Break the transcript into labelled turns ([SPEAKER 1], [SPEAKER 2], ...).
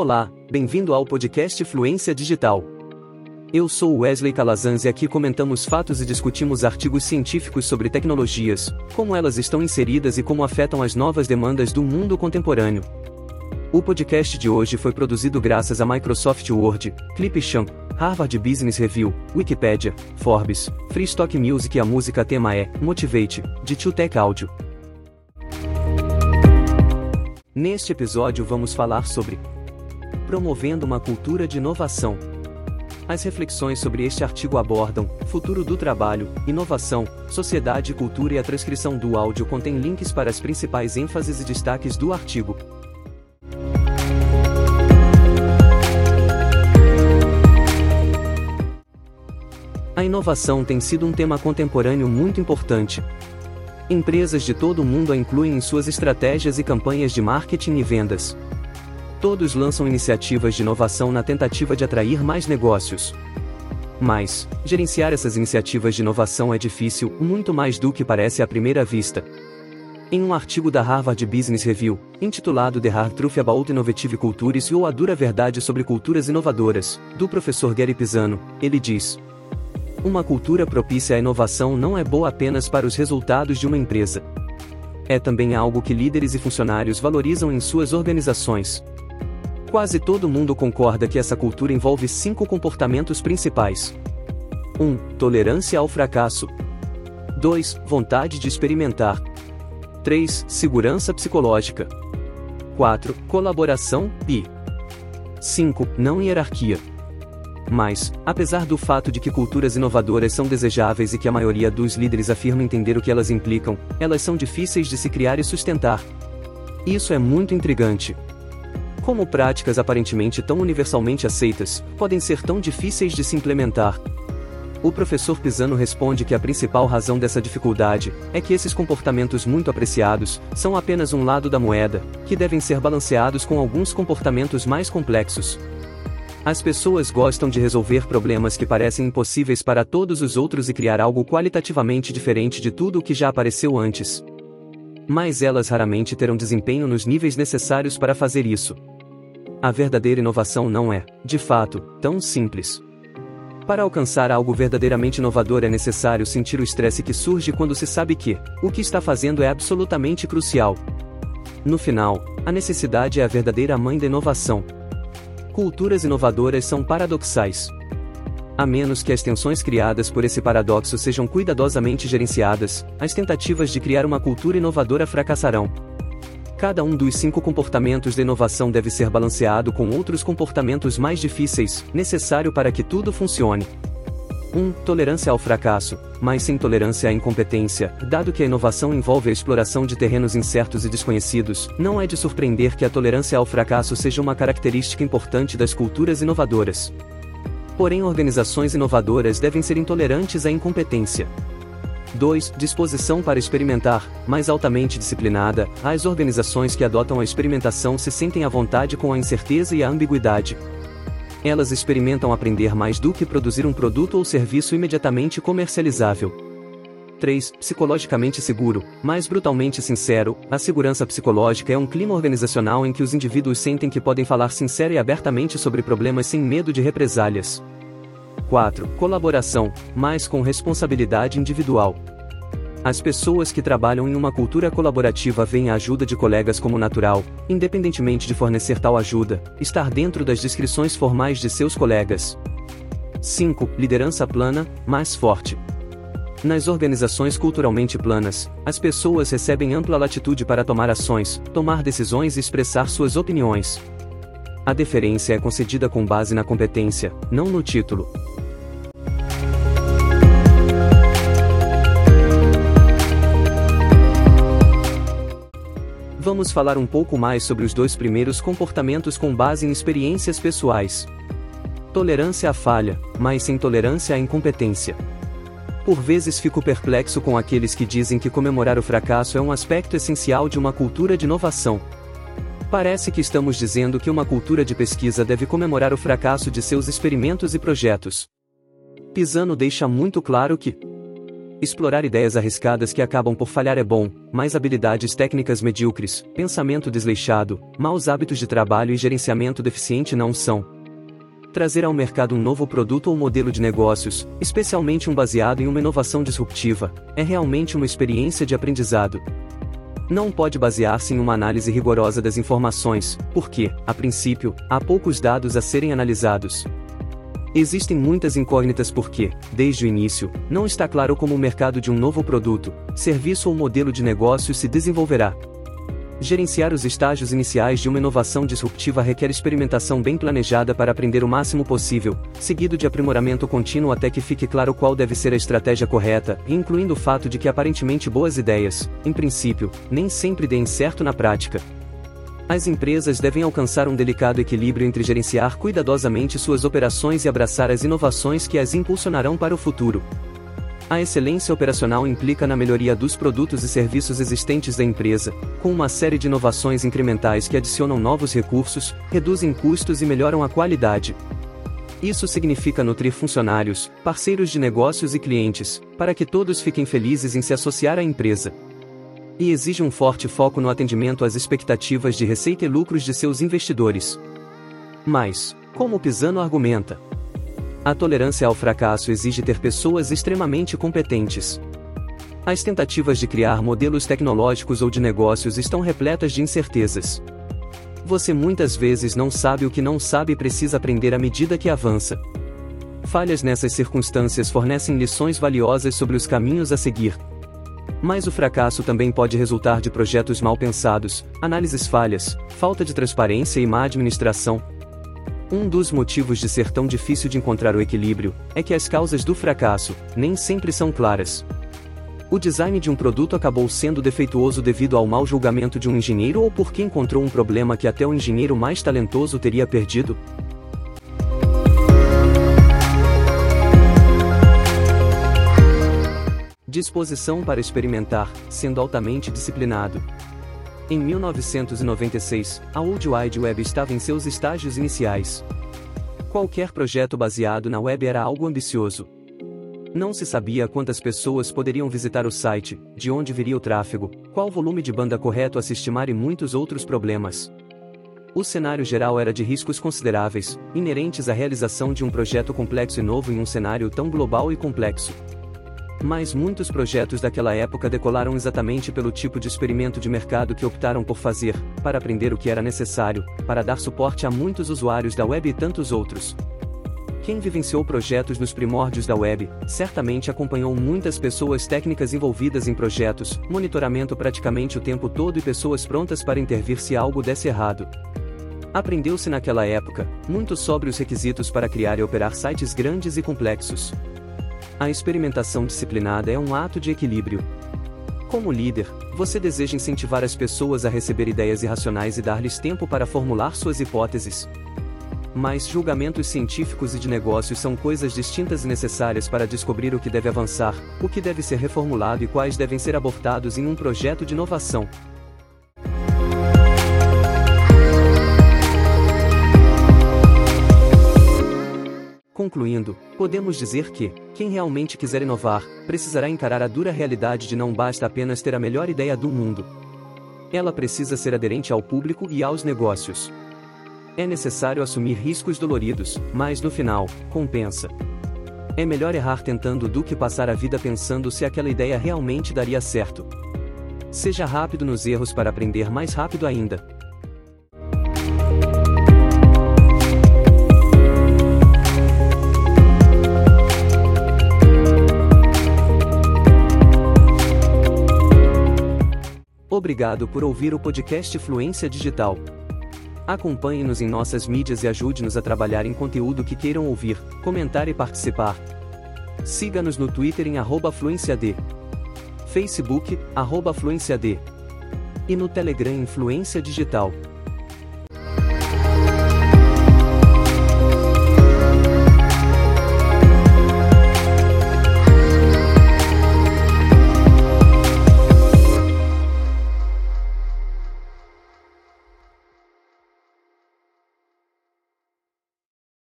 [SPEAKER 1] Olá, bem-vindo ao podcast Fluência Digital. Eu sou Wesley Calazans e aqui comentamos fatos e discutimos artigos científicos sobre tecnologias, como elas estão inseridas e como afetam as novas demandas do mundo contemporâneo. O podcast de hoje foi produzido graças a Microsoft Word, Clipchamp, Harvard Business Review, Wikipedia, Forbes, Free Stock Music e a música tema é Motivate, de Tech Audio. Neste episódio vamos falar sobre promovendo uma cultura de inovação. As reflexões sobre este artigo abordam futuro do trabalho, inovação, sociedade e cultura e a transcrição do áudio contém links para as principais ênfases e destaques do artigo. A inovação tem sido um tema contemporâneo muito importante. Empresas de todo o mundo a incluem em suas estratégias e campanhas de marketing e vendas. Todos lançam iniciativas de inovação na tentativa de atrair mais negócios. Mas, gerenciar essas iniciativas de inovação é difícil, muito mais do que parece à primeira vista. Em um artigo da Harvard Business Review, intitulado The Hard Truth About Innovative Cultures ou A Dura Verdade sobre Culturas Inovadoras, do professor Gary Pisano, ele diz: Uma cultura propícia à inovação não é boa apenas para os resultados de uma empresa. É também algo que líderes e funcionários valorizam em suas organizações. Quase todo mundo concorda que essa cultura envolve cinco comportamentos principais: 1. Um, tolerância ao fracasso. 2. Vontade de experimentar. 3. Segurança psicológica. 4. Colaboração e 5. Não hierarquia. Mas, apesar do fato de que culturas inovadoras são desejáveis e que a maioria dos líderes afirma entender o que elas implicam, elas são difíceis de se criar e sustentar. Isso é muito intrigante. Como práticas aparentemente tão universalmente aceitas, podem ser tão difíceis de se implementar? O professor Pisano responde que a principal razão dessa dificuldade é que esses comportamentos muito apreciados são apenas um lado da moeda, que devem ser balanceados com alguns comportamentos mais complexos. As pessoas gostam de resolver problemas que parecem impossíveis para todos os outros e criar algo qualitativamente diferente de tudo o que já apareceu antes. Mas elas raramente terão desempenho nos níveis necessários para fazer isso. A verdadeira inovação não é, de fato, tão simples. Para alcançar algo verdadeiramente inovador é necessário sentir o estresse que surge quando se sabe que o que está fazendo é absolutamente crucial. No final, a necessidade é a verdadeira mãe da inovação. Culturas inovadoras são paradoxais. A menos que as tensões criadas por esse paradoxo sejam cuidadosamente gerenciadas, as tentativas de criar uma cultura inovadora fracassarão. Cada um dos cinco comportamentos de inovação deve ser balanceado com outros comportamentos mais difíceis, necessário para que tudo funcione. 1. Um, tolerância ao fracasso, mas sem tolerância à incompetência, dado que a inovação envolve a exploração de terrenos incertos e desconhecidos, não é de surpreender que a tolerância ao fracasso seja uma característica importante das culturas inovadoras. Porém, organizações inovadoras devem ser intolerantes à incompetência. 2. Disposição para experimentar, mais altamente disciplinada, as organizações que adotam a experimentação se sentem à vontade com a incerteza e a ambiguidade. Elas experimentam aprender mais do que produzir um produto ou serviço imediatamente comercializável. 3. Psicologicamente seguro, mais brutalmente sincero, a segurança psicológica é um clima organizacional em que os indivíduos sentem que podem falar sincera e abertamente sobre problemas sem medo de represálias. 4. Colaboração, mas com responsabilidade individual. As pessoas que trabalham em uma cultura colaborativa veem a ajuda de colegas como natural, independentemente de fornecer tal ajuda, estar dentro das descrições formais de seus colegas. 5. Liderança plana, mais forte. Nas organizações culturalmente planas, as pessoas recebem ampla latitude para tomar ações, tomar decisões e expressar suas opiniões. A deferência é concedida com base na competência, não no título. Vamos falar um pouco mais sobre os dois primeiros comportamentos com base em experiências pessoais. Tolerância à falha, mas sem tolerância à incompetência. Por vezes fico perplexo com aqueles que dizem que comemorar o fracasso é um aspecto essencial de uma cultura de inovação. Parece que estamos dizendo que uma cultura de pesquisa deve comemorar o fracasso de seus experimentos e projetos. Pisano deixa muito claro que Explorar ideias arriscadas que acabam por falhar é bom, mas habilidades técnicas medíocres, pensamento desleixado, maus hábitos de trabalho e gerenciamento deficiente não são. Trazer ao mercado um novo produto ou modelo de negócios, especialmente um baseado em uma inovação disruptiva, é realmente uma experiência de aprendizado. Não pode basear-se em uma análise rigorosa das informações, porque, a princípio, há poucos dados a serem analisados, Existem muitas incógnitas porque, desde o início, não está claro como o mercado de um novo produto, serviço ou modelo de negócio se desenvolverá. Gerenciar os estágios iniciais de uma inovação disruptiva requer experimentação bem planejada para aprender o máximo possível, seguido de aprimoramento contínuo até que fique claro qual deve ser a estratégia correta, incluindo o fato de que aparentemente boas ideias, em princípio, nem sempre deem certo na prática. As empresas devem alcançar um delicado equilíbrio entre gerenciar cuidadosamente suas operações e abraçar as inovações que as impulsionarão para o futuro. A excelência operacional implica na melhoria dos produtos e serviços existentes da empresa, com uma série de inovações incrementais que adicionam novos recursos, reduzem custos e melhoram a qualidade. Isso significa nutrir funcionários, parceiros de negócios e clientes, para que todos fiquem felizes em se associar à empresa e exige um forte foco no atendimento às expectativas de receita e lucros de seus investidores. Mas, como Pisano argumenta, a tolerância ao fracasso exige ter pessoas extremamente competentes. As tentativas de criar modelos tecnológicos ou de negócios estão repletas de incertezas. Você muitas vezes não sabe o que não sabe e precisa aprender à medida que avança. Falhas nessas circunstâncias fornecem lições valiosas sobre os caminhos a seguir, mas o fracasso também pode resultar de projetos mal pensados, análises falhas, falta de transparência e má administração. Um dos motivos de ser tão difícil de encontrar o equilíbrio é que as causas do fracasso nem sempre são claras. O design de um produto acabou sendo defeituoso devido ao mau julgamento de um engenheiro ou porque encontrou um problema que até o engenheiro mais talentoso teria perdido? Disposição para experimentar, sendo altamente disciplinado. Em 1996, a World Wide Web estava em seus estágios iniciais. Qualquer projeto baseado na web era algo ambicioso. Não se sabia quantas pessoas poderiam visitar o site, de onde viria o tráfego, qual volume de banda correto a se estimar e muitos outros problemas. O cenário geral era de riscos consideráveis, inerentes à realização de um projeto complexo e novo em um cenário tão global e complexo. Mas muitos projetos daquela época decolaram exatamente pelo tipo de experimento de mercado que optaram por fazer, para aprender o que era necessário, para dar suporte a muitos usuários da web e tantos outros. Quem vivenciou projetos nos primórdios da web, certamente acompanhou muitas pessoas técnicas envolvidas em projetos, monitoramento praticamente o tempo todo e pessoas prontas para intervir se algo desse errado. Aprendeu-se naquela época, muito sobre os requisitos para criar e operar sites grandes e complexos. A experimentação disciplinada é um ato de equilíbrio. Como líder, você deseja incentivar as pessoas a receber ideias irracionais e dar-lhes tempo para formular suas hipóteses. Mas julgamentos científicos e de negócios são coisas distintas e necessárias para descobrir o que deve avançar, o que deve ser reformulado e quais devem ser abortados em um projeto de inovação. Concluindo, podemos dizer que, quem realmente quiser inovar, precisará encarar a dura realidade de não basta apenas ter a melhor ideia do mundo. Ela precisa ser aderente ao público e aos negócios. É necessário assumir riscos doloridos, mas no final, compensa. É melhor errar tentando do que passar a vida pensando se aquela ideia realmente daria certo. Seja rápido nos erros para aprender mais rápido ainda. Obrigado por ouvir o podcast Fluência Digital. Acompanhe-nos em nossas mídias e ajude-nos a trabalhar em conteúdo que queiram ouvir, comentar e participar. Siga-nos no Twitter em @fluenciad, Facebook @fluenciad e no Telegram Influência Digital.